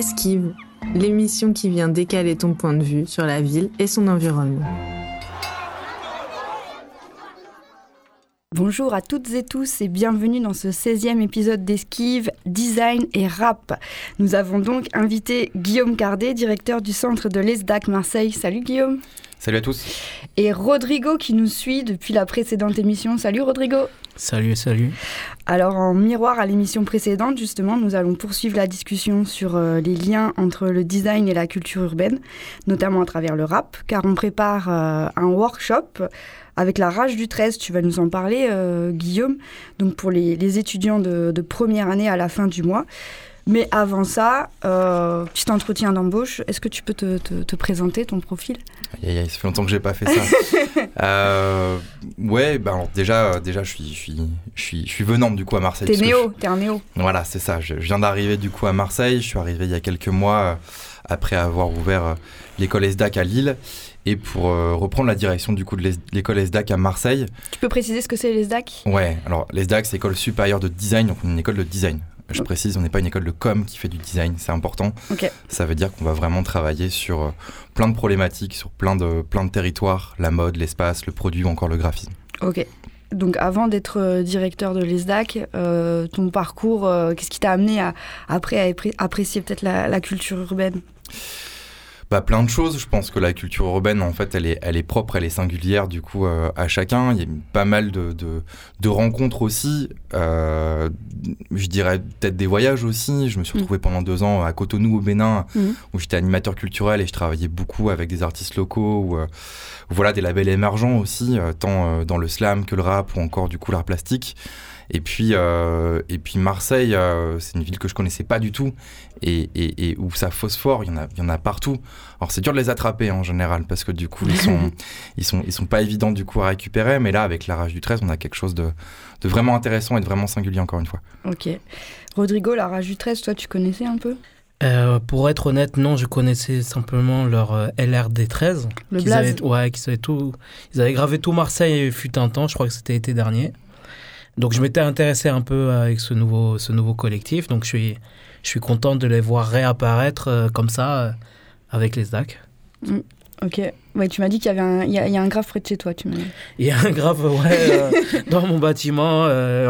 Esquive, l'émission qui vient décaler ton point de vue sur la ville et son environnement. Bonjour à toutes et tous et bienvenue dans ce 16e épisode d'Esquive, Design et Rap. Nous avons donc invité Guillaume Cardet, directeur du centre de l'ESDAC Marseille. Salut Guillaume. Salut à tous. Et Rodrigo qui nous suit depuis la précédente émission. Salut Rodrigo. Salut, salut. Alors en miroir à l'émission précédente, justement, nous allons poursuivre la discussion sur euh, les liens entre le design et la culture urbaine, notamment à travers le rap, car on prépare euh, un workshop avec la rage du 13, tu vas nous en parler, euh, Guillaume, donc pour les, étudiants de, de, première année à la fin du mois. Mais avant ça, euh, petit entretien d'embauche. Est-ce que tu peux te, te, présenter ton profil? Aïe, aïe, Ça fait longtemps que j'ai pas fait ça. euh, ouais, bah alors déjà, euh, déjà, je suis, je suis, je suis, je suis venant du coup à Marseille. T'es néo, t'es un néo. Voilà, c'est ça. Je, viens d'arriver du coup à Marseille. Je suis arrivé il y a quelques mois euh, après avoir ouvert l'école ESDAC à Lille et pour reprendre la direction du coup de l'école ESDAC à Marseille. Tu peux préciser ce que c'est l'ESDAC Ouais, alors l'ESDAC c'est l'école supérieure de design, donc une école de design. Je précise, on n'est pas une école de com qui fait du design, c'est important. Ça veut dire qu'on va vraiment travailler sur euh, plein de problématiques, sur plein de, plein de territoires, la mode, l'espace, le produit ou encore le graphisme. Ok. Donc avant d'être euh, directeur de l'ESDAC, euh, ton parcours, qu'est-ce qui t'a amené à, après à apprécier peut-être la culture urbaine? Bah, plein de choses. Je pense que la culture urbaine, en fait, elle est, elle est propre, elle est singulière, du coup, euh, à chacun. Il y a pas mal de, de, de rencontres aussi. Euh, je dirais peut-être des voyages aussi. Je me suis mm. retrouvé pendant deux ans à Cotonou, au Bénin, mm. où j'étais animateur culturel et je travaillais beaucoup avec des artistes locaux ou euh, voilà, des labels émergents aussi, euh, tant dans le slam que le rap ou encore, du coup, l'art plastique. Et puis, euh, et puis Marseille, euh, c'est une ville que je connaissais pas du tout et, et, et où ça phosphore, il y en a, il y en a partout. Alors c'est dur de les attraper en général parce que du coup ils sont, ils sont, ils sont pas évidents du coup à récupérer. Mais là, avec la rage du 13, on a quelque chose de, de vraiment intéressant et de vraiment singulier encore une fois. Ok. Rodrigo, la rage du 13, toi tu connaissais un peu? Euh, pour être honnête, non, je connaissais simplement leur euh, LRD 13. Le blaze. Avaient, ouais, qu'ils avaient tout, ils avaient gravé tout Marseille fut un temps, je crois que c'était l'été dernier. Donc je m'étais intéressé un peu avec ce nouveau, ce nouveau collectif. Donc je suis, je suis content de les voir réapparaître euh, comme ça euh, avec les SDAC. Mm, ok. Ouais, tu m'as dit qu'il y avait un, il y, a, il y a un grave près de chez toi. Tu il y a un grave, ouais, euh, dans mon bâtiment.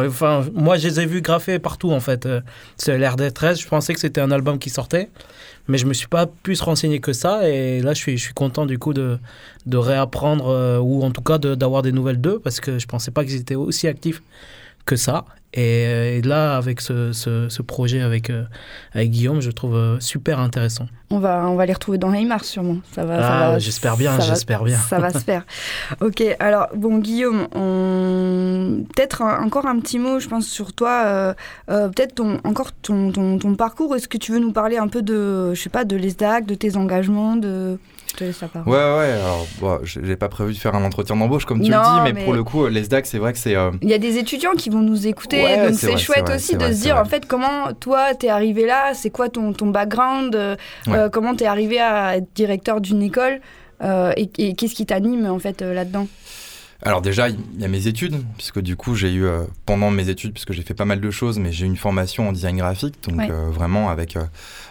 enfin, moi, je les ai vus graffer partout, en fait. c'est l'RD 13. Je pensais que c'était un album qui sortait. Mais je me suis pas plus renseigné que ça. Et là, je suis, je suis content, du coup, de, de réapprendre, ou en tout cas d'avoir des nouvelles d'eux, parce que je pensais pas qu'ils étaient aussi actifs que ça. Euh, et, là, avec ce, ce, projet avec, euh, avec Guillaume, je trouve euh, super intéressant. On va, on va les retrouver dans Heymars sûrement. Ça va, ah, j'espère bien, j'espère bien. Ça va se faire. Ok, alors bon, Guillaume, on... peut-être encore un petit mot, je pense, sur toi. peut-être ton, encore ton, ton, ton parcours. Est-ce que tu veux nous parler un peu de, je sais pas, de l'ESDAC, de tes engagements de... Ouais, ouais. Alors, bon, j'ai pas prévu de faire un entretien d'embauche comme tu le dis, mais, pour le coup, l'ESDAC, c'est vrai que c'est. Il y a des étudiants qui vont nous écouter, donc c'est chouette aussi de se dire en fait comment toi t'es arrivé là, c'est quoi ton, ton background, euh, euh, comment t'es arrivé à être directeur d'une école euh, et, et qu'est-ce qui t'anime en fait là-dedans? Alors déjà, il y a mes études, puisque du coup, j'ai eu, euh, pendant mes études, puisque j'ai fait pas mal de choses, mais j'ai eu une formation en design graphique, donc euh, vraiment avec, euh,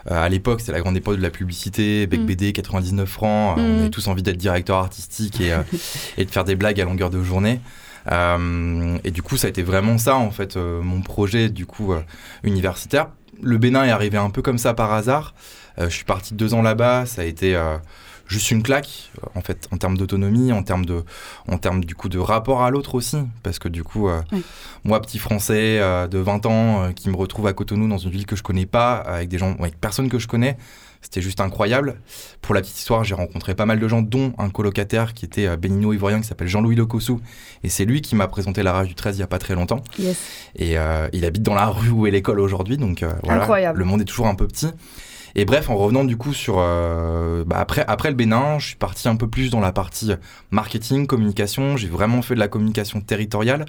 à l'époque, c'était la grande époque de la publicité, Bec mm. BD, 99 francs, on mm. avait tous envie d'être directeur artistique et, et, de faire des blagues à longueur de journée. et du coup, ça a été vraiment ça, en fait, mon projet, du coup, universitaire. Le Bénin est arrivé un peu comme ça par hasard. je suis parti deux ans là-bas, ça a été juste une claque en fait en termes d'autonomie en termes de en termes du coup de rapport à l'autre aussi parce que du coup euh, moi petit français euh, de 20 ans euh, qui me retrouve à Cotonou dans une ville que je connais pas avec des gens avec personne que je connais c'était juste incroyable. Pour la petite histoire, j'ai rencontré pas mal de gens, dont un colocataire qui était bénino-ivoirien qui s'appelle Jean-Louis Lecossou. Et c'est lui qui m'a présenté la rage du 13 il y a pas très longtemps. Et il habite dans la rue où est l'école aujourd'hui. Donc voilà, incroyable. le monde est toujours un peu petit. Et bref, en revenant du coup sur euh, bah après après le Bénin, je suis parti un peu plus dans la partie marketing, communication. J'ai vraiment fait de la communication territoriale.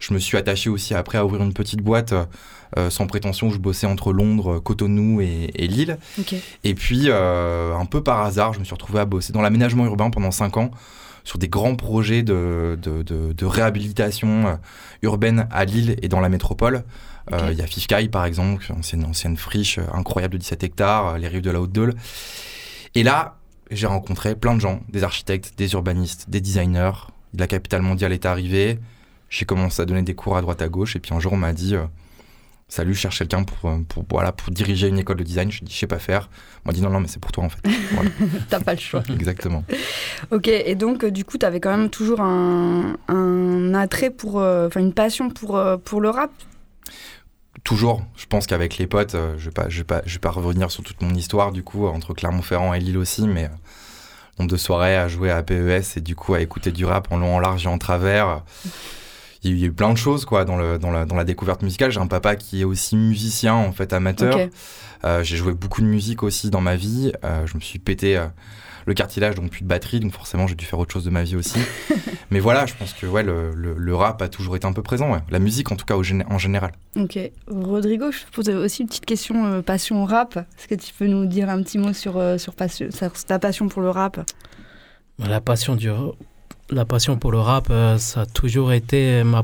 Je me suis attaché aussi après à ouvrir une petite boîte euh, sans prétention. Je bossais entre Londres, Cotonou et, Lille. Et puis euh, un peu par hasard, je me suis retrouvé à bosser dans l'aménagement urbain pendant cinq ans sur des grands projets de, de, de, de réhabilitation urbaine à Lille et dans la métropole. Il y a Fifkai, par exemple, c'est une ancienne friche incroyable de 17 hectares, les rives de la Haute-Deule. Et là, j'ai rencontré plein de gens, des architectes, des urbanistes, des designers. La capitale mondiale est arrivée. J'ai commencé à donner des cours à droite à gauche. Et puis un jour, on m'a dit Salut, je cherche quelqu'un pour, pour, voilà, pour diriger une école de design. Je dis Je sais pas faire. On m'a dit Non, non, mais c'est pour toi en fait. T'as pas le choix. Exactement. ok, et donc, du coup, tu avais quand même toujours un, un attrait pour. Euh, enfin, une passion pour, euh, pour le rap? Toujours. Je pense qu'avec les potes, euh, je ne vais, pas, je vais, pas, je vais pas revenir sur toute mon histoire, du coup, entre Clermont-Ferrand et Lille aussi, mais nombre de soirées à jouer à PES et du coup à écouter du rap en long, en large et en travers. Il y a eu plein de choses quoi dans, le, dans, la, dans la découverte musicale. J'ai un papa qui est aussi musicien, en fait, amateur. Euh, j'ai joué beaucoup de musique aussi dans ma vie. Euh, je me suis pété euh, le cartilage, donc plus de batterie, donc forcément j'ai dû faire autre chose de ma vie aussi. Mais voilà, je pense que ouais, le, le, rap a toujours été un peu présent, ouais. la musique en tout cas au en général. Ok. Rodrigo, je te pose aussi une petite question passion au rap. Est-ce que tu peux nous dire un petit mot sur, sur, passion, sur ta passion pour le rap? La passion du la passion pour le rap, euh, ça a toujours été ma,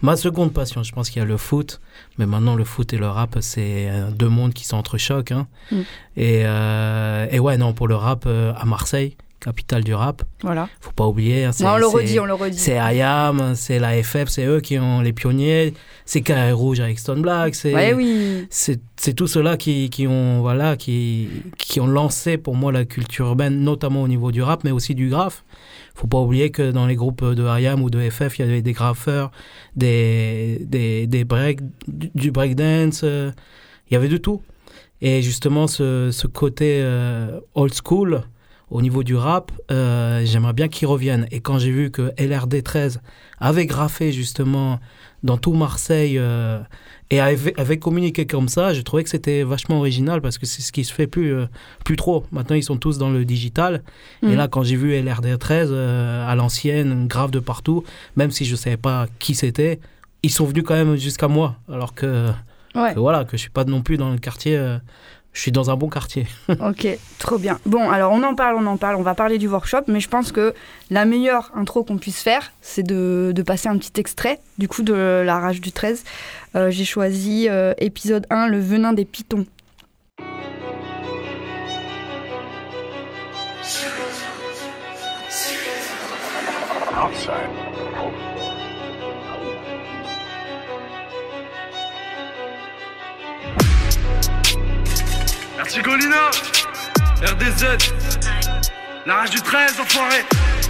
ma seconde passion. Je pense qu'il y a le foot, mais maintenant le foot et le rap, c'est euh, deux mondes qui s'entrechoquent. Hein. Mm. Et, euh, et, ouais, non, pour le rap, à Marseille, capitale du rap. Voilà. Faut pas oublier. Hein, on le redit, on le redit. C'est IAM, c'est la FF, c'est eux qui ont les pionniers. C'est Carré Rouge avec Stone Black. C'est ouais, oui. c'est tout cela qui, qui, ont voilà qui, qui ont lancé pour moi la culture urbaine, notamment au niveau du rap, mais aussi du graphe faut pas oublier que dans les groupes de IAM ou de FF, il y avait des graffeurs, des, des, des break, du breakdance, euh, il y avait de tout. Et justement, ce, ce côté euh, old school au niveau du rap, euh, j'aimerais bien qu'il revienne. Et quand j'ai vu que LRD13 avait graffé justement dans tout Marseille et avec, communiqué comme ça, j'ai trouvé que c'était vachement original parce que c'est ce qui se fait plus, euh, plus trop. Maintenant, ils sont tous dans le digital. Et mm. là, quand j'ai vu LRD13 euh, à l'ancienne, grave de partout, même si je ne savais pas qui c'était, ils sont venus quand même jusqu'à moi. Alors que, voilà, que je suis pas non plus dans le quartier euh, je suis dans un bon quartier. ok, trop bien. Bon, alors on en parle, on en parle, on va parler du workshop, mais je pense que la meilleure intro qu'on puisse faire, c'est de, de, passer un petit extrait, du coup, de La Rage du 13. Euh, j'ai choisi euh, épisode 1, Le venin des pitons. Golina, RDZ, la rage du 13, enfoiré.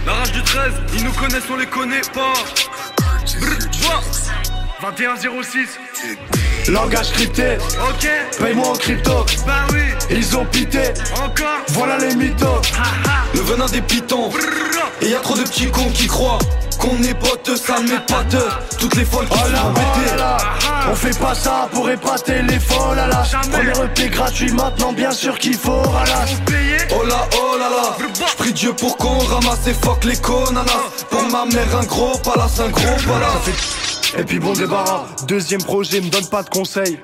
La rage du 13, ils nous connaissent, on les connaît pas. 2106. Langage crypté, ok. Paye-moi en crypto, bah oui. Ils ont pité, encore. Voilà les mythos. Le venin des pitons. Et y a trop de petits cons qui croient qu'on est potes, ça met pas de Toutes les folles qui oh là, oh On fait pas ça pour épater les folles à la Premier EP gratuit maintenant bien sûr qu'il faut ralasse Oh là oh là là. J'prie Dieu pour qu'on ramasse et fuck les conanas Pour ma mère un gros palace, un gros palace et puis bon débarras, deuxième projet, me donne pas de conseils.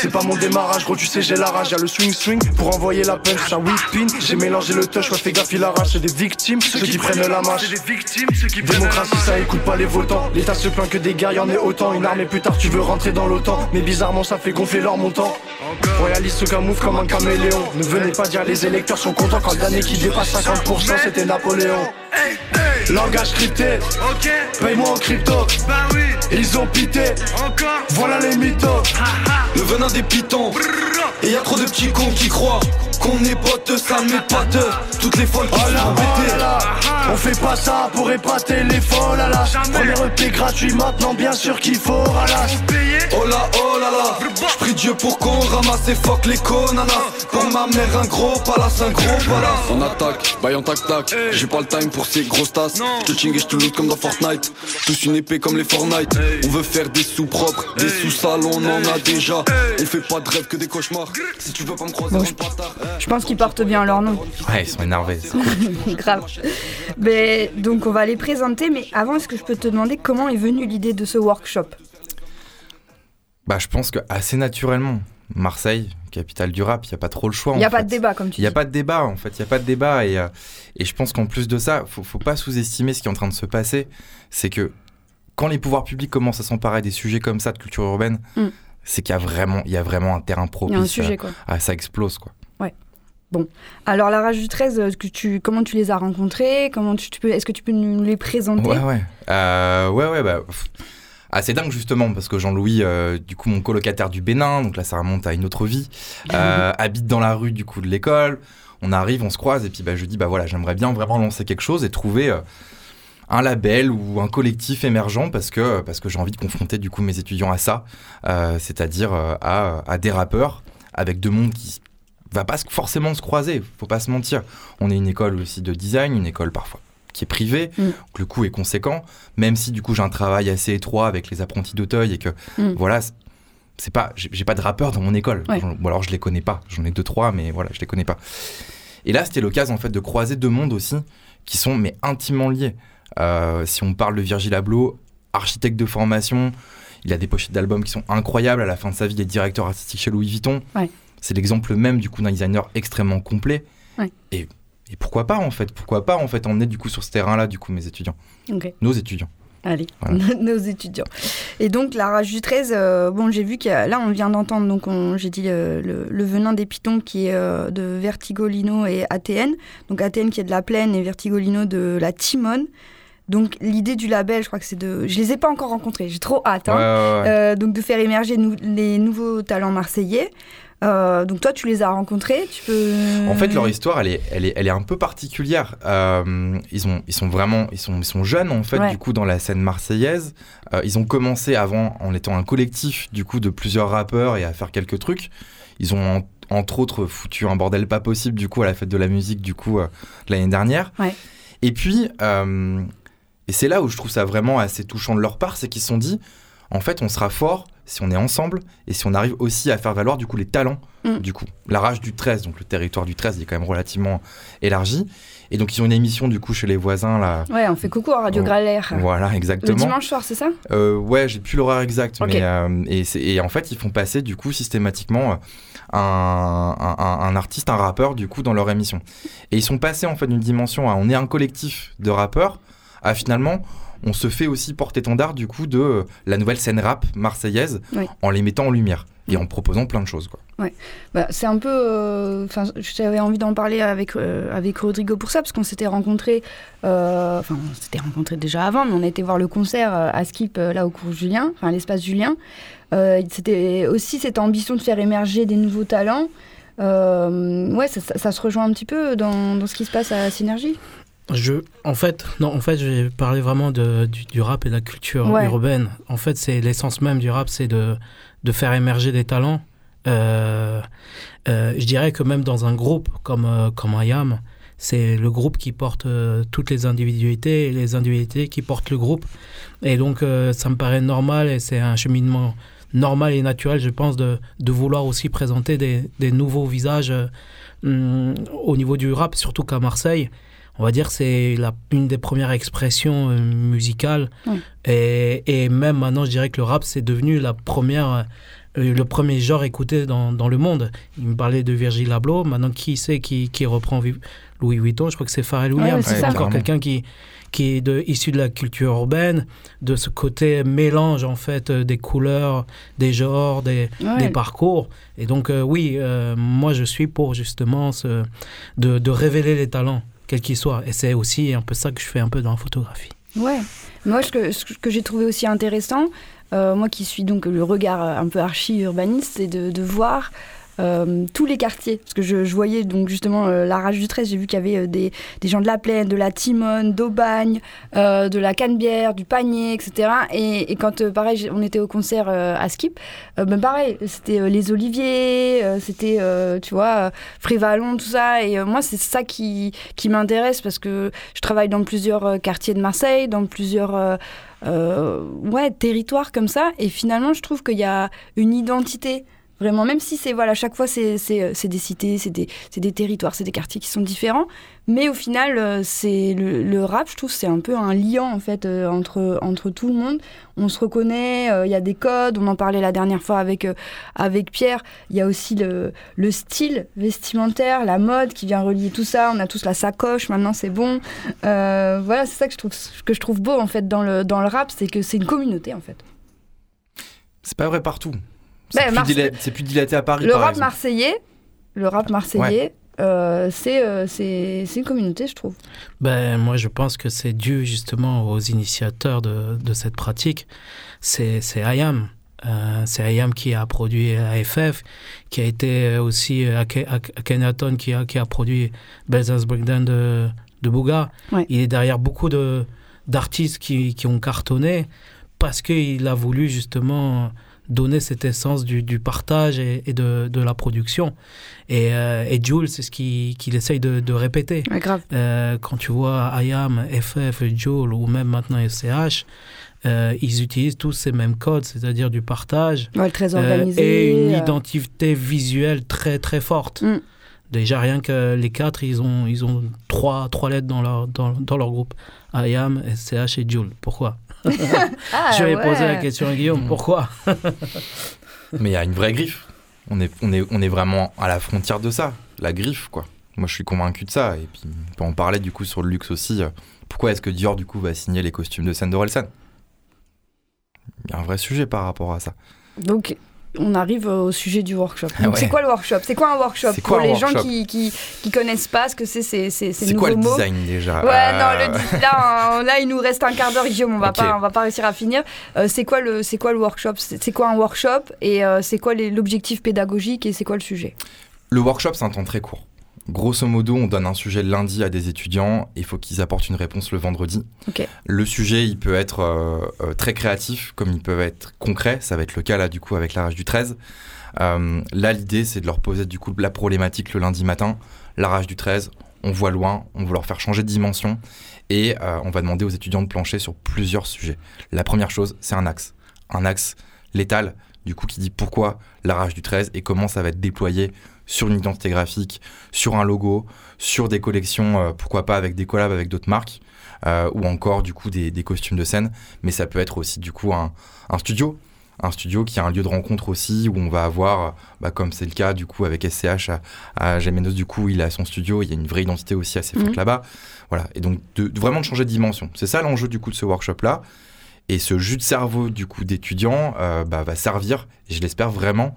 C'est pas mon démarrage, gros, tu sais, j'ai la rage. Y'a le swing swing pour envoyer la punch. Un whipping, j'ai mélangé le touch, ouais, fais gaffe, il arrache. C'est des victimes, ceux qui prennent la marche. Démocratie, ça écoute pas les votants. L'État se plaint que des guerres, y'en ait autant. Une armée plus tard, tu veux rentrer dans l'OTAN. Mais bizarrement, ça fait gonfler leur montant. Royaliste se camoufle comme un caméléon. Ne venez pas dire les électeurs sont contents quand l'année qui dépasse 50%, c'était Napoléon. Langage crypté, ok. Paye-moi en crypto, bah oui. Ils ont pité, encore. Voilà les mythos. Le venin des pitons. Et y a trop de petits cons qui croient qu'on est potes, ça met pas de Toutes les folles qui oh là, oh On fait pas ça pour épater les folles à la Premier EP gratuit maintenant bien sûr qu'il faut ralasse Oh là oh là là. J'prie Dieu pour qu'on ramasse et fuck les conanas Pour ma mère un gros palace, un gros palace. On attaque, baille en tac tac. J'ai pas le time pour ces grosses tasses. J'te ching et j'te loot comme dans Fortnite. Tous une épée comme les Fortnite. On veut faire des sous propres, des sous sales on en a déjà. On fait pas de rêve que des cauchemars. Si tu veux pas me croiser bon, je pense qu'ils portent bien leur nom. Ouais, ils sont énervés. Grave. Mais, donc on va les présenter, mais avant, est-ce que je peux te demander comment est venue l'idée de ce workshop? Bah, je pense que assez naturellement. Marseille, capitale du rap, il n'y a pas trop le choix. Il n'y a pas de débat, comme tu dis. Il n'y a pas de débat, en fait. Il n'y a pas de débat. Et, euh, et je pense qu'en plus de ça, faut, faut pas sous-estimer ce qui est en train de se passer. C'est que quand les pouvoirs publics commencent à s'emparer des sujets comme ça de culture urbaine, mm c'est qu'il y a vraiment, il y a vraiment un terrain propice. Il y a un sujet, quoi. À, ça explose, quoi. Ouais. Bon, alors la rage du 13, que tu, comment tu les as rencontrés? Comment tu, peux, Est-ce que tu peux nous les présenter? Ouais, ouais. Euh, ouais, ouais, bah. Assez dingue justement parce que Jean-Louis, euh, du coup mon colocataire du Bénin, donc là ça remonte à une autre vie, euh, habite dans la rue du coup de l'école. On arrive, on se croise et puis bah, je dis bah voilà j'aimerais bien vraiment lancer quelque chose et trouver un label ou un collectif émergent parce que, parce que j'ai envie de confronter du coup mes étudiants à ça, euh, c'est-à-dire euh, à, à, des rappeurs avec deux mondes qui va pas forcément se croiser, faut pas se mentir. On est une école aussi de design, une école parfois qui est privée, mm. donc le coût est conséquent, même si du coup j'ai un travail assez étroit avec les apprentis d'Auteuil et que mm. voilà, c'est pas j'ai pas de rappeurs dans mon école ou alors je les connais pas j'en ai deux trois mais voilà je les connais pas et là c'était l'occasion en fait de croiser deux mondes aussi qui sont mais intimement liés euh, si on parle de Virgil Abloh, architecte de formation, il a des pochettes d'albums qui sont incroyables. À la fin de sa vie, il est directeur artistique chez Louis Vuitton. C'est l'exemple même du coup d'un designer extrêmement complet. Et, pourquoi pas en fait Pourquoi pas en fait emmener du coup sur ce terrain-là du coup mes étudiants, nos étudiants. Allez, nos étudiants. Et donc, la rage du 13, euh, bon, j'ai vu que là, on vient d'entendre, donc j'ai dit euh, le, venin des pitons qui est de Vertigolino et ATN. Donc, ATN qui est de la plaine et Vertigolino de la Timone. Donc l'idée du label, je crois que c'est de... Je les ai pas encore rencontrés, j'ai trop hâte. Hein. Euh, donc de faire émerger les nouveaux talents marseillais. Euh, donc toi, tu les as rencontrés, tu peux... En fait, leur histoire, elle est, elle est, elle est un peu particulière. Euh, ils, ont, ils sont vraiment, ils sont, ils sont jeunes en fait, du coup, dans la scène marseillaise. ils ont commencé avant en étant un collectif, du coup, de plusieurs rappeurs et à faire quelques trucs. Ils ont entre autres foutu un bordel pas possible, du coup, à la fête de la musique, du coup, l'année dernière. Et puis, et c'est là où je trouve ça vraiment assez touchant de leur part, c'est qu'ils se sont dit, en fait, on sera fort si on est ensemble et si on arrive aussi à faire valoir du coup les talents mm. du coup. La rage du 13 donc le territoire du 13 il est quand même relativement élargi. Et donc ils ont une émission du coup chez les voisins là. Ouais on fait coucou à Radio Gralaire voilà exactement. le dimanche soir c'est ça? Euh, ouais j'ai plus l'horaire exact mais euh, et, et, en fait ils font passer du coup systématiquement euh, un, un, un, artiste un rappeur du coup dans leur émission. Et ils sont passés en fait d'une dimension à on est un collectif de rappeurs ah, finalement, on se fait aussi porte-étendard du coup de euh, la nouvelle scène rap marseillaise en les mettant en lumière et en proposant plein de choses. Quoi. Ouais. Bah, c'est un peu. Euh, j'avais envie d'en parler avec, euh, avec Rodrigo pour ça, parce qu'on s'était rencontrés. Enfin, on s'était rencontrés déjà avant, mais on a été voir le concert à Skip, là, au cours Julien, enfin, à l'espace Julien. C'était aussi cette ambition de faire émerger des nouveaux talents. ouais, ça, se rejoint un petit peu dans, dans ce qui se passe à Synergie? Je, en fait, non, en fait, je vais parler vraiment de, du, rap et de la culture urbaine. En fait, c'est l'essence même du rap, c'est de, de faire émerger des talents. Euh, euh, je dirais que même dans un groupe comme, euh, comme IAM, c'est le groupe qui porte toutes les individualités et les individualités qui portent le groupe. Et donc, ça me paraît normal et c'est un cheminement normal et naturel, je pense, de, de vouloir aussi présenter des, des nouveaux visages hum, au niveau du rap, surtout qu'à Marseille on va dire c'est la une des premières expressions euh, musicales. Et, et, même maintenant je dirais que le rap c'est devenu la première euh, le premier genre écouté dans, dans, le monde. Il me parlait de Virgil Abloh. Maintenant qui sait qui, qui reprend Louis Vuitton? Je crois que c'est Pharrell Williams. c'est encore quelqu'un qui qui est de, issu de la culture urbaine, de ce côté mélange en fait euh, des couleurs, des genres, des, des parcours. Et donc oui, moi je suis pour justement ce, de, de révéler les talents quel qu'il soit. Et c'est aussi un peu ça que je fais un peu dans la photographie. Ouais. Moi, ce que, j'ai trouvé aussi intéressant, euh, moi qui suis donc le regard un peu archi-urbaniste, c'est de, voir euh, tous les quartiers. Parce que je, voyais donc justement euh, la rage du 13, j'ai vu qu'il y avait euh, des, des, gens de la plaine, de la Timone, d'Aubagne, de la Canebière, du Panier, etc. Et, et quand, pareil, on était au concert à Skip, ben pareil, c'était les Oliviers, c'était, tu vois, Frévalon, tout ça. Et moi, c'est ça qui, qui m'intéresse parce que je travaille dans plusieurs quartiers de Marseille, dans plusieurs... ouais, territoires comme ça. Et finalement, je trouve qu'il y a une identité Vraiment, même si c'est, voilà, chaque fois, c'est, euh, des cités, c'est des, des, territoires, c'est des quartiers qui sont différents. Mais au final, euh, c'est le, rap, je trouve, c'est un peu un liant, en fait, euh, entre, entre tout le monde. On se reconnaît, il y a des codes, on en parlait la dernière fois avec, avec Pierre. Il y a aussi le, le, style vestimentaire, la mode qui vient relier tout ça. On a tous la sacoche, maintenant, c'est bon. voilà, c'est ça que je, trouve, que je trouve beau, en fait, dans le, dans le rap, c'est que c'est une communauté, en fait. C'est pas vrai partout C'est plus, dilaté, plus dilaté à Paris. Le rap marseillais, le rap marseillais. Euh, euh, c'est une communauté, je trouve. Ben, moi, je pense que c'est dû justement aux initiateurs de, de cette pratique. C'est IAM. Euh, c'est Ayam qui a produit AFF, qui a été aussi Akhenaton qui a, qui a produit Belzance Breakdown de, de Bouga. Il est derrière beaucoup d'artistes qui, qui, ont cartonné parce qu'il a voulu justement donner cette essence du, du partage et, de, de, la production. Et, euh, et Jules, c'est ce qu'il essaye de, de répéter. grave. Euh, quand tu vois Ayam, FF, Jules ou même maintenant SCH, euh, ils utilisent tous ces mêmes codes, c'est-à-dire du partage très organisé, et une identité visuelle très très forte. Mm. Déjà, rien que les quatre, ils ont, ils ont trois, trois lettres dans leur, dans, dans leur groupe. Ayam, SCH et Jules. Pourquoi? Ah, Je vais poser la question à Guillaume. Pourquoi Mais il y a une vraie griffe. On est, on, est, on est vraiment à la frontière de ça. La griffe, quoi. Moi, je suis convaincu de ça. Et puis, on peut en parler du coup sur le luxe aussi. Pourquoi est-ce que Dior, du coup, va signer les costumes de scène d'Orelsan Il y a un vrai sujet par rapport à ça. Donc, on arrive au sujet du workshop. Donc, c'est quoi le workshop? C'est quoi un workshop Pour les gens qui, qui, connaissent pas ce que c'est, c'est, c'est, c'est quoi le design déjà? Ouais, euh, non, le, là, là, il nous reste un quart d'heure, Guillaume, on va pas, on va pas réussir à finir. Euh, c'est quoi le, c'est quoi le workshop? C'est quoi un workshop? Et euh, c'est quoi l'objectif pédagogique Et c'est quoi le sujet? Le workshop, c'est un temps très court. Grosso modo, on donne un sujet le lundi à des étudiants il faut qu'ils apportent une réponse le vendredi. Le sujet, il peut être euh, euh, très créatif, comme il peut être concret. Ça va être le cas là, du coup, avec la rage du 13. Euh, là, l'idée, c'est de leur poser du coup la problématique le lundi matin. La rage du 13, on voit loin, on veut leur faire changer de dimension et on va demander aux étudiants de plancher sur plusieurs sujets. La première chose, c'est un axe. Un axe létal, du coup, qui dit pourquoi la rage du 13 et comment ça va être déployé sur une identité graphique, sur un logo, sur des collections, euh, pourquoi pas avec des collabs avec d'autres marques, euh, ou encore du coup des, costumes de scène. Mais ça peut être aussi du coup un, studio, un studio qui est un lieu de rencontre aussi où on va avoir, bah, comme c'est le cas du coup avec SCH à, à du coup il a son studio, il y a une vraie identité aussi assez forte mhm. là-bas. Voilà, et donc de, vraiment de changer de dimension. C'est ça l'enjeu du coup de ce workshop là. Et ce jus de cerveau du coup d'étudiant euh, bah, va servir, et je l'espère vraiment,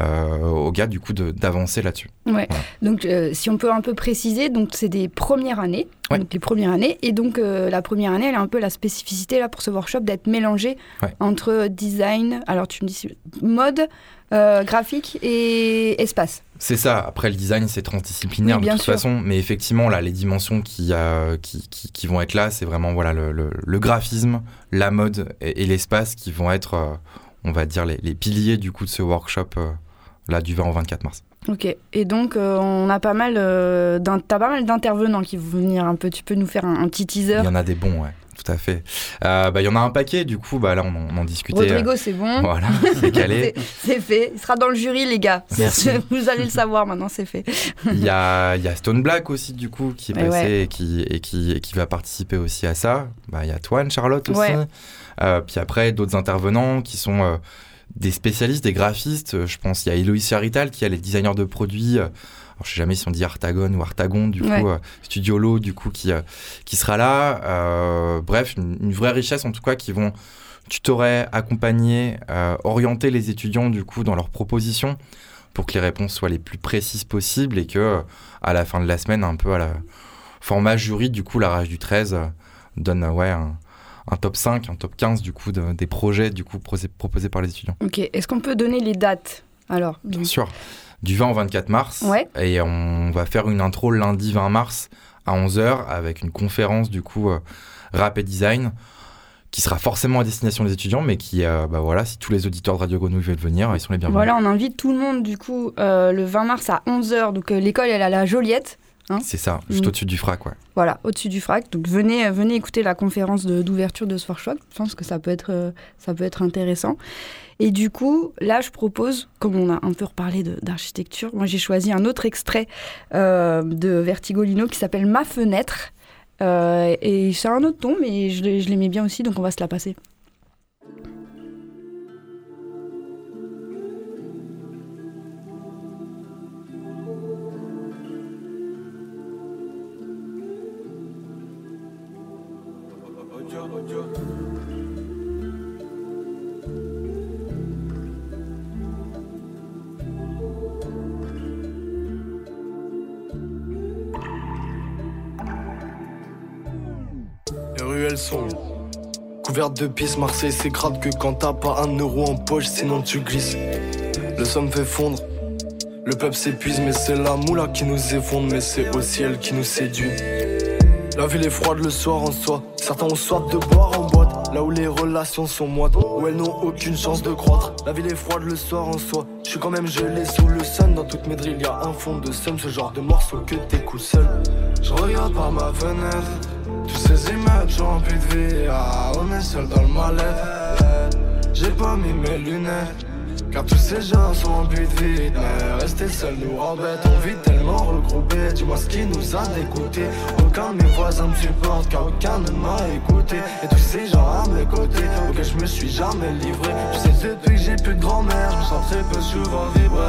euh, aux gars du coup d'avancer là-dessus. Ouais. Donc euh, si on peut un peu préciser, donc c'est des premières années, donc les premières années, et donc la première année, elle a un peu la spécificité là pour ce workshop d'être mélangé entre design, alors tu me dis mode, graphique et espace. C'est ça. Après, le design, c'est transdisciplinaire de toute façon. Mais effectivement, là, les dimensions qui, qui, qui, vont être là, c'est vraiment voilà, le, le, graphisme, la mode et, l'espace qui vont être, euh, on va dire, les, les, piliers du coup de ce workshop euh, là du 20 au 24 mars. Ok. Et donc, euh, on a pas mal, t'as pas mal d'intervenants qui vont venir un peu. Tu peux nous faire un, un petit teaser? Il y en a des bons, ouais tout à fait. Euh, bah, il y en a un paquet, du coup, bah, là, on, en discutait. Rodrigo, c'est bon. Voilà, c'est calé. c'est fait. Il sera dans le jury, les gars. Vous allez le savoir maintenant, c'est fait. Il y a, y a, Stone Black aussi, du coup, qui est passé et, qui, et, qui, qui va participer aussi à ça. Bah, il y a Toine, Charlotte aussi. Euh, puis après, d'autres intervenants qui sont euh, des spécialistes, des graphistes. Je pense il y a Eloïse Yarital qui a les designers de produits alors, je sais jamais si on dit Artagon ou Artagon, du coup, euh, Studio Lo, du coup, qui, euh, qui sera là. Euh, bref, une, vraie richesse, en tout cas, qui vont tutorer, accompagner, orienter les étudiants, du coup, dans leurs propositions pour que les réponses soient les plus précises possibles et que, à la fin de la semaine, un peu à la format jury, du coup, la rage du 13 donne, ouais, un, top 5, un top 15 du coup des projets du coup proposés par les étudiants. Ok, est-ce qu'on peut donner les dates alors? Bien sûr du 20 au 24 mars. Et on va faire une intro lundi 20 mars à 11h avec une conférence du coup euh, rap et design qui sera forcément à destination des étudiants, mais qui, euh, bah voilà, si tous les auditeurs de Radio Grenouille veulent venir, ils sont les bienvenus. Voilà, on invite tout le monde du coup euh, le 20 mars à 11h. Donc l'école, elle est à la Joliette. Hein. C'est ça, juste mm. au-dessus du FRAC, ouais. Voilà, au-dessus du FRAC. Donc venez, venez écouter la conférence d'ouverture de, ce workshop. Je pense que ça peut être, ça peut être intéressant. Et du coup, là, je propose, comme on a un peu reparlé d'architecture, moi j'ai choisi un autre extrait euh, de Vertigolino qui s'appelle Ma fenêtre. Euh, et c'est un autre ton, mais je, je l'aimais bien aussi, donc on va se la passer. Ruelles sont couvertes de pisse. Marseille, c'est grave que quand t'as pas un euro en poche, sinon tu glisses. Le somme fait fondre. Le peuple s'épuise, mais c'est la moula qui nous effondre, mais c'est aussi elle qui nous séduit. La ville est froide le soir en soi. Certains ont soif de boire en boîte. Là où les relations sont moites, où elles n'ont aucune chance de croître. La ville est froide le soir en soi. Je suis quand même gelé sous le sun. Dans toutes mes drilles, y a un fond de somme. Ce genre de morceau que t'écoutes seul. Je regarde par ma fenêtre. Tous ces immeubles, j'ai envie de vie. Ah, on est seul dans le mal-être. J'ai pas mis mes lunettes. Car tous ces gens sont en but vide. Mais rester seul nous embête. On vit tellement regroupé Dis-moi ce qui nous a dégoûté Aucun de mes voisins me supporte Car aucun ne m'a écouté. Et tous ces gens à mes côtés Auxquels je me suis jamais livré. Je sais depuis que j'ai plus de grand-mère Je me sens très peu souvent vibrer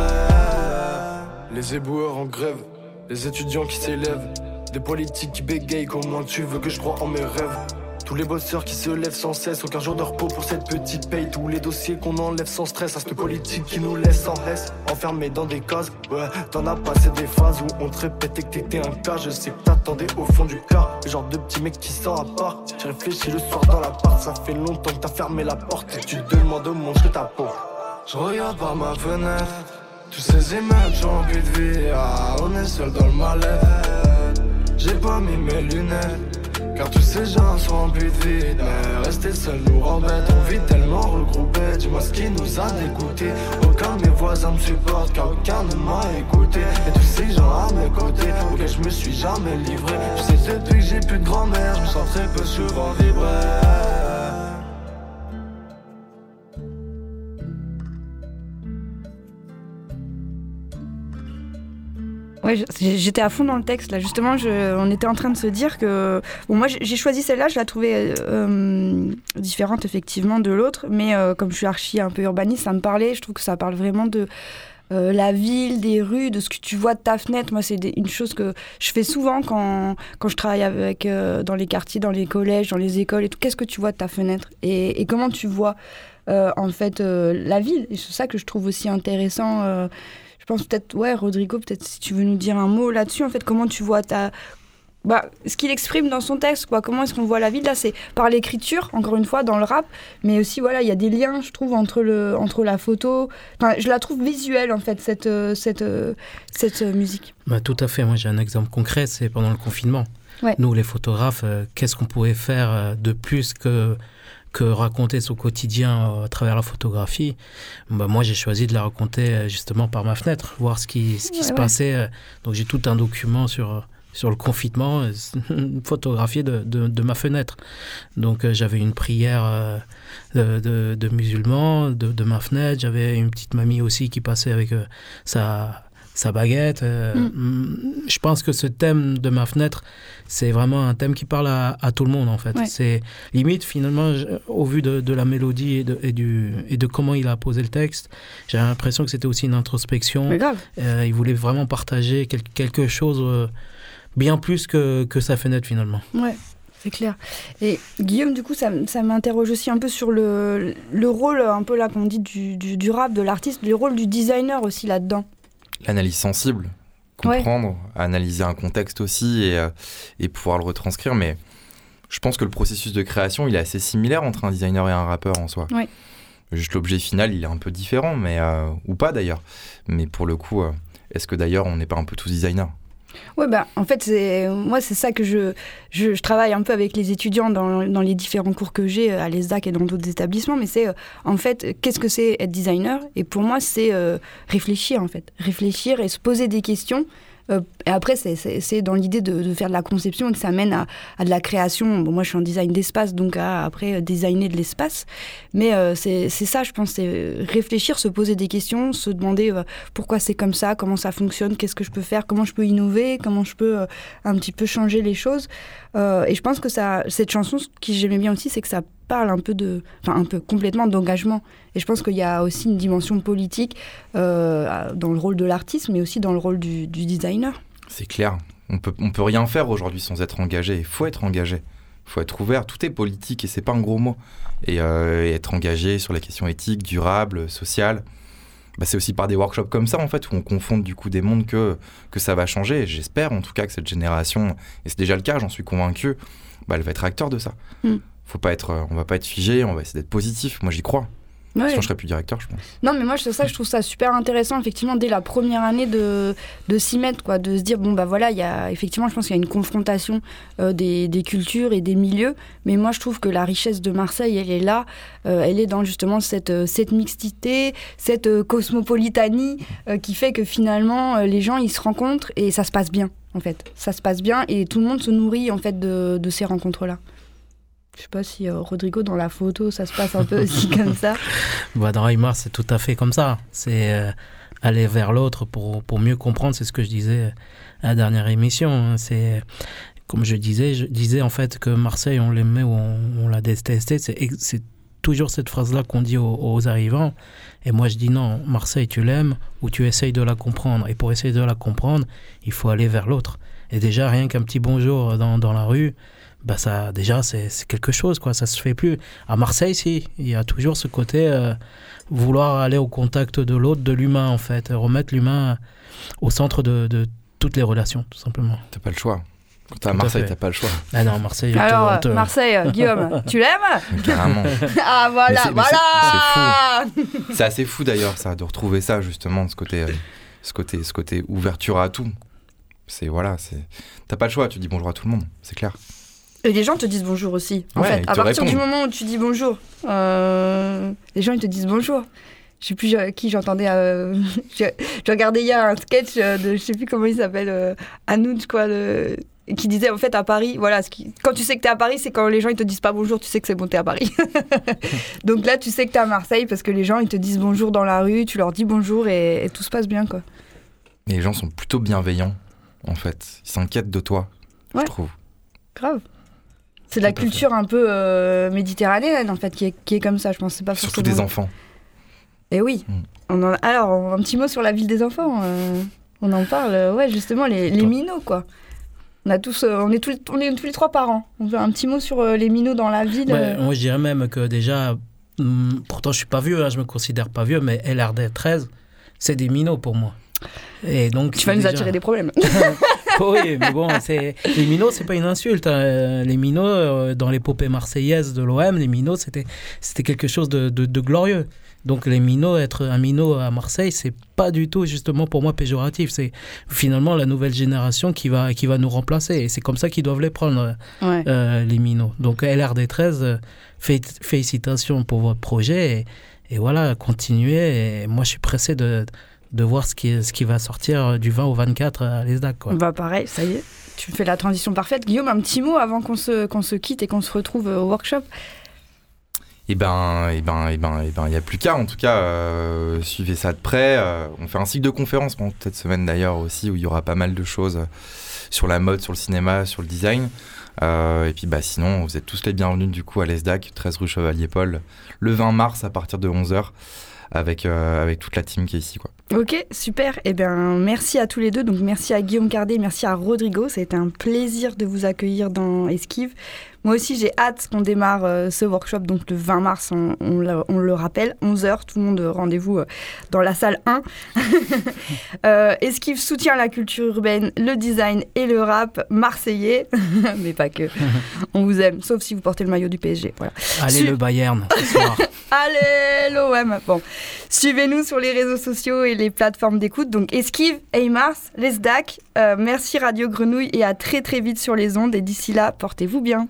Les éboueurs en grève Les étudiants qui s'élèvent Des politiques qui bégayent Comment tu veux que je croie en mes rêves? Tous les bosseurs qui se lèvent sans cesse, aucun jour de repos pour cette petite paye. Tous les dossiers qu'on enlève sans stress, à cette politique qui nous laisse en reste, enfermés dans des cases. Ouais, t'en as passé des phases où on te répétait que t'étais un cas. Je sais que t'attendais au fond du cas, le genre de petit mec qui sort à part. J'ai réfléchi le soir dans l'appart, ça fait longtemps que t'as fermé la porte et tu demandes au monde que ta peau. Je regarde par ma fenêtre, tous ces immeubles, j'ai envie de vie. Ah, on est seul dans le mal-être. J'ai pas mis mes lunettes. Car tous ces gens sont en but vide. Mais rester seul nous embête On vit tellement regroupé. Dis-moi ce qui nous a dégoûté Aucun de mes voisins me supporte Car aucun ne m'a écouté. Et tous ces gens à mes côtés Auxquels je me suis jamais livré. Je sais depuis que j'ai plus de grand-mère Je me sens très peu souvent vibrer Ouais, j'étais à fond dans le texte là. Justement, je, on était en train de se dire que bon, moi j'ai choisi celle-là, je la trouvais euh, différente effectivement de l'autre, mais euh, comme je suis archi un peu urbaniste, ça me parlait. Je trouve que ça parle vraiment de euh, la ville, des rues, de ce que tu vois de ta fenêtre. Moi, c'est une chose que je fais souvent quand, quand je travaille avec dans les quartiers, dans les collèges, dans les écoles et tout. Qu'est-ce que tu vois de ta fenêtre et, et comment tu vois en fait la ville? C'est ça que je trouve aussi intéressant pense peut-être, ouais, Rodrigo, peut-être si tu veux nous dire un mot là-dessus, en fait, comment tu vois ta. Bah, ce qu'il exprime dans son texte, quoi. Comment est-ce qu'on voit la vie là C'est par l'écriture, encore une fois, dans le rap, mais aussi, voilà, il y a des liens, je trouve, entre, le, entre la photo. Enfin, je la trouve visuelle, en fait, cette, euh, cette, euh, cette euh, musique. Bah, tout à fait. Moi, j'ai un exemple concret, c'est pendant le confinement. Nous, les photographes, qu'est-ce qu'on pouvait faire de plus que que raconter son quotidien euh, à travers la photographie, bah moi j'ai choisi de la raconter euh, justement par ma fenêtre, voir ce qui, ce qui se passait. Euh. Donc j'ai tout un document sur, sur le confinement, photographié de, de, ma fenêtre. Donc j'avais une prière de, de, musulmans de, ma fenêtre, j'avais une petite mamie aussi qui passait avec sa sa baguette. Euh, mm. Je pense que ce thème de ma fenêtre, c'est vraiment un thème qui parle à, tout le monde en fait. C'est limite finalement, au vu de, la mélodie et de, et, du, et de comment il a posé le texte, j'ai l'impression que c'était aussi une introspection. Euh, il voulait vraiment partager quelque chose euh, bien plus que, que sa fenêtre finalement. Ouais. C'est clair. Et Guillaume, du coup, ça, ça m'interroge aussi un peu sur le, le rôle, un peu là qu'on dit du, du, du rap, de l'artiste, le rôle du designer aussi là-dedans l'analyse sensible, comprendre, analyser un contexte aussi et, euh, et, pouvoir le retranscrire. Mais je pense que le processus de création, il est assez similaire entre un designer et un rappeur en soi. Juste l'objet final, il est un peu différent, mais euh, ou pas d'ailleurs. Mais pour le coup, euh, est-ce que d'ailleurs on n'est pas un peu tous designers? Ouais, bah, en fait, c'est moi, c'est ça que je, je, travaille un peu avec les étudiants dans, dans les différents cours que j'ai à l'ESDAC et dans d'autres établissements. Mais c'est, euh, en fait, qu'est-ce que c'est être designer? Et pour moi, c'est euh, réfléchir, en fait. Réfléchir et se poser des questions euh, et après, c'est dans l'idée de, faire de la conception et que ça mène à, de la création. Moi, je suis en design d'espace, donc après, euh, designer de l'espace. Mais euh, c'est ça, je pense, c'est réfléchir, se poser des questions, se demander pourquoi c'est comme ça, comment ça fonctionne, qu'est-ce que je peux faire, comment je peux innover, comment je peux un petit peu changer les choses. et je pense que ça, cette chanson, ce qui j'aimais bien aussi, c'est que ça parle un peu de, enfin un peu complètement d'engagement. Et je pense qu'il y a aussi une dimension politique euh, dans le rôle de l'artiste, mais aussi dans le rôle du, designer. C'est clair. On peut, on peut rien faire aujourd'hui sans être engagé. Il faut être engagé. Il faut être ouvert. Tout est politique et c'est pas un gros mot. Et, euh, être engagé sur les questions éthiques, durables, sociales. bah, c'est aussi par des workshops comme ça, en fait, où on confronte du coup des mondes que, que ça va changer. J'espère en tout cas que cette génération, et c'est déjà le cas, j'en suis convaincu, bah, elle va être acteur de ça. Mm. Faut pas être, on va pas être figé, on va essayer d'être positif. Moi, j'y crois. Ouais. Sinon, je serais plus directeur, je pense. Non, mais moi, je, ça, je trouve ça super intéressant, effectivement, dès la première année, de, de s'y mettre, quoi, de se dire, bon, bah voilà, il y a, effectivement, je pense qu'il y a une confrontation euh, des, des, cultures et des milieux, mais moi, je trouve que la richesse de Marseille, elle est là, euh, elle est dans justement cette, euh, cette mixité, cette cosmopolitanie qui fait que finalement, les gens, ils se rencontrent et ça se passe bien, en fait. Ça se passe bien et tout le monde se nourrit, en fait, de, de ces rencontres-là. Je sais pas si euh, Rodrigo dans la photo ça se passe un peu aussi comme ça. Bah, dans Aymar c'est tout à fait comme ça. C'est euh, aller vers l'autre pour, pour mieux comprendre. C'est ce que je disais à la dernière émission. Hein. C'est comme je disais, je disais en fait que Marseille on l'aimait ou on, on l'a détesté. C'est toujours cette phrase-là qu'on dit aux, aux, arrivants. Et moi, je dis non, Marseille, tu l'aimes ou tu essayes de la comprendre. Et pour essayer de la comprendre, il faut aller vers l'autre. Et déjà, rien qu'un petit bonjour dans, dans la rue, bah ça déjà c'est quelque chose quoi. Ça se fait plus. À Marseille si. Il y a toujours ce côté euh, vouloir aller au contact de l'autre de l'humain en fait. Remettre l'humain au centre de, de, toutes les relations tout simplement. T'as pas le choix. Quand t'es à Marseille t'as pas le choix. Ah non Marseille alors Marseille Guillaume tu l'aimes? Carrément. Ah voilà voilà. c'est assez fou d'ailleurs ça de retrouver ça justement ce côté euh, ce côté ce côté ouverture à tout. C'est voilà c'est t'as pas le choix tu dis bonjour à tout le monde c'est clair et les gens te disent bonjour aussi. En fait, à partir du moment où tu dis bonjour, euh, les gens ils te disent bonjour. Je sais plus qui j'entendais. Euh, J'ai regardé hier un sketch de je sais plus comment il s'appelle, euh, quoi, le, qui disait en fait à Paris, voilà, ce qui, quand tu sais que t'es à Paris, c'est quand les gens ils te disent pas bonjour, tu sais que c'est bon, t'es à Paris. Donc là, tu sais que t'es à Marseille parce que les gens ils te disent bonjour dans la rue, tu leur dis bonjour et, tout se passe bien quoi. Et les gens sont plutôt bienveillants en fait, ils s'inquiètent de toi, je trouve. Grave. C'est de la culture un peu euh, méditerranéenne, en fait, qui est, qui est comme ça, je pense. Pas Surtout des enfants. Et eh oui. Mm. On en... Alors, un petit mot sur la ville des enfants. Euh, on en parle. Euh, ouais, justement, les, les minots, quoi. On, a tous, on, est tous, on est tous les trois parents. On veut un petit mot sur les minots dans la ville. moi, je dirais même que déjà, hmm, pourtant, je suis pas vieux, hein, je me considère pas vieux, mais LRD 13, c'est des minots pour moi. Et donc, tu vas nous attirer des problèmes. oui, mais bon, c'est les minots, c'est pas une insulte. Hein. Les minots, euh, dans l'épopée marseillaise de l'OM, les minots, c'était c'était quelque chose de, de, glorieux. Donc les minots, être un minot à Marseille, c'est pas du tout justement pour moi péjoratif. C'est finalement la nouvelle génération qui va qui va nous remplacer. Et c'est comme ça qu'ils doivent les prendre euh, les minots. Donc LRD 13, euh, félicitations pour votre projet et, et voilà, continuez. Et moi, je suis pressé de de voir ce qui, ce qui va sortir du 20 au 24 à l'ESDAC. Quoi. Bah pareil, ça y est, tu fais la transition parfaite. Guillaume, un petit mot avant qu'on se, qu'on se quitte et qu'on se retrouve au workshop eh ben, eh ben, eh ben, eh ben, il n'y a plus qu'à. En tout cas, euh, suivez ça de près. Euh, on fait un cycle de conférences pendant cette semaine d'ailleurs aussi, où il y aura pas mal de choses sur la mode, sur le cinéma, sur le design. Euh, et puis, bah, sinon, vous êtes tous les bienvenus du coup à l'ESDAC, 13 rue Chevalier-Paul, le 20 mars à partir de 11h, avec, avec toute la team qui est ici, quoi. Ok, super. Eh bien, merci à tous les deux. Donc, merci à Guillaume Cardet, merci à Rodrigo. Été un plaisir de vous accueillir dans Esquive. Moi aussi, j'ai hâte qu'on démarre euh, ce workshop, donc le 20 mars, on, le, rappelle, 11h, tout le monde euh, rendez-vous euh, dans la salle 1. Esquive soutient la culture urbaine, le design et le rap marseillais, mais pas que. On vous aime, sauf si vous portez le maillot du PSG. Voilà. Allez le Bayern, Allez l'OM Bon, suivez-nous sur les réseaux sociaux et les plateformes d'écoute, donc Esquive, Aymars, Les merci Radio Grenouille et à très très vite sur les ondes et d'ici là, portez-vous bien.